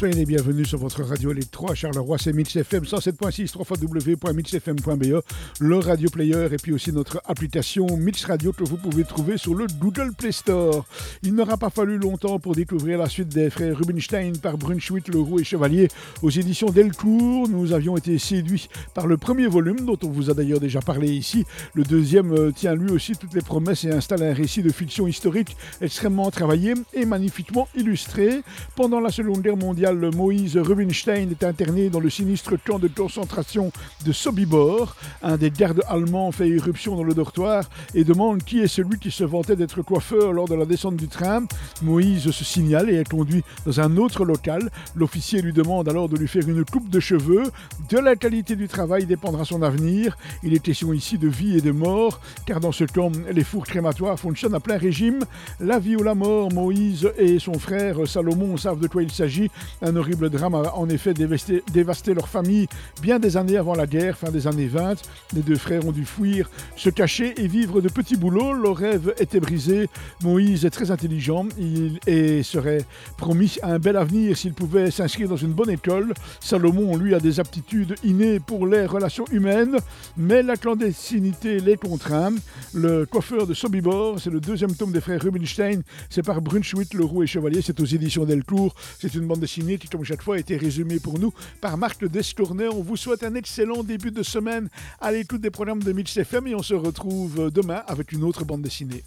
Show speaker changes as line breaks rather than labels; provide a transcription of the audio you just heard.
Soyez les bienvenus sur votre radio électro à Charleroi, c'est Mix FM 107.6, www.mixfm.be, le radio player et puis aussi notre application Mix Radio que vous pouvez trouver sur le Google Play Store. Il n'aura pas fallu longtemps pour découvrir la suite des frères Rubinstein par Brunschwitt, Leroux et Chevalier aux éditions Delcourt. Nous avions été séduits par le premier volume dont on vous a d'ailleurs déjà parlé ici. Le deuxième euh, tient lui aussi toutes les promesses et installe un récit de fiction historique extrêmement travaillé et magnifiquement illustré. Pendant la Seconde Guerre mondiale, Moïse Rubinstein est interné dans le sinistre camp de concentration de Sobibor. Un des gardes allemands fait irruption dans le dortoir et demande qui est celui qui se vantait d'être coiffeur lors de la descente du train. Moïse se signale et est conduit dans un autre local. L'officier lui demande alors de lui faire une coupe de cheveux. De la qualité du travail dépendra son avenir. Il est question ici de vie et de mort, car dans ce camp, les fours crématoires fonctionnent à plein régime. La vie ou la mort, Moïse et son frère Salomon savent de quoi il s'agit. Un horrible drame a en effet dévasté, leur famille bien des années avant la guerre, fin des années 20. Les deux frères ont dû fuir, se cacher et vivre de petits boulots. Leur rêve était brisé. Moïse est très intelligent il, et serait promis un bel avenir s'il pouvait s'inscrire dans une bonne école. Salomon, lui, a des aptitudes innées pour les relations humaines, mais la clandestinité les contraint. Le coiffeur de Sobibor, c'est le deuxième tome des frères Rubinstein. C'est par Brunschwitt, Leroux et Chevalier. C'est aux éditions Delcourt. Une bande dessinée qui, comme chaque fois, a été résumé pour nous par Marc Destournay. On vous souhaite un excellent début de semaine à l'écoute des programmes de Mix FM et on se retrouve demain avec une autre bande dessinée.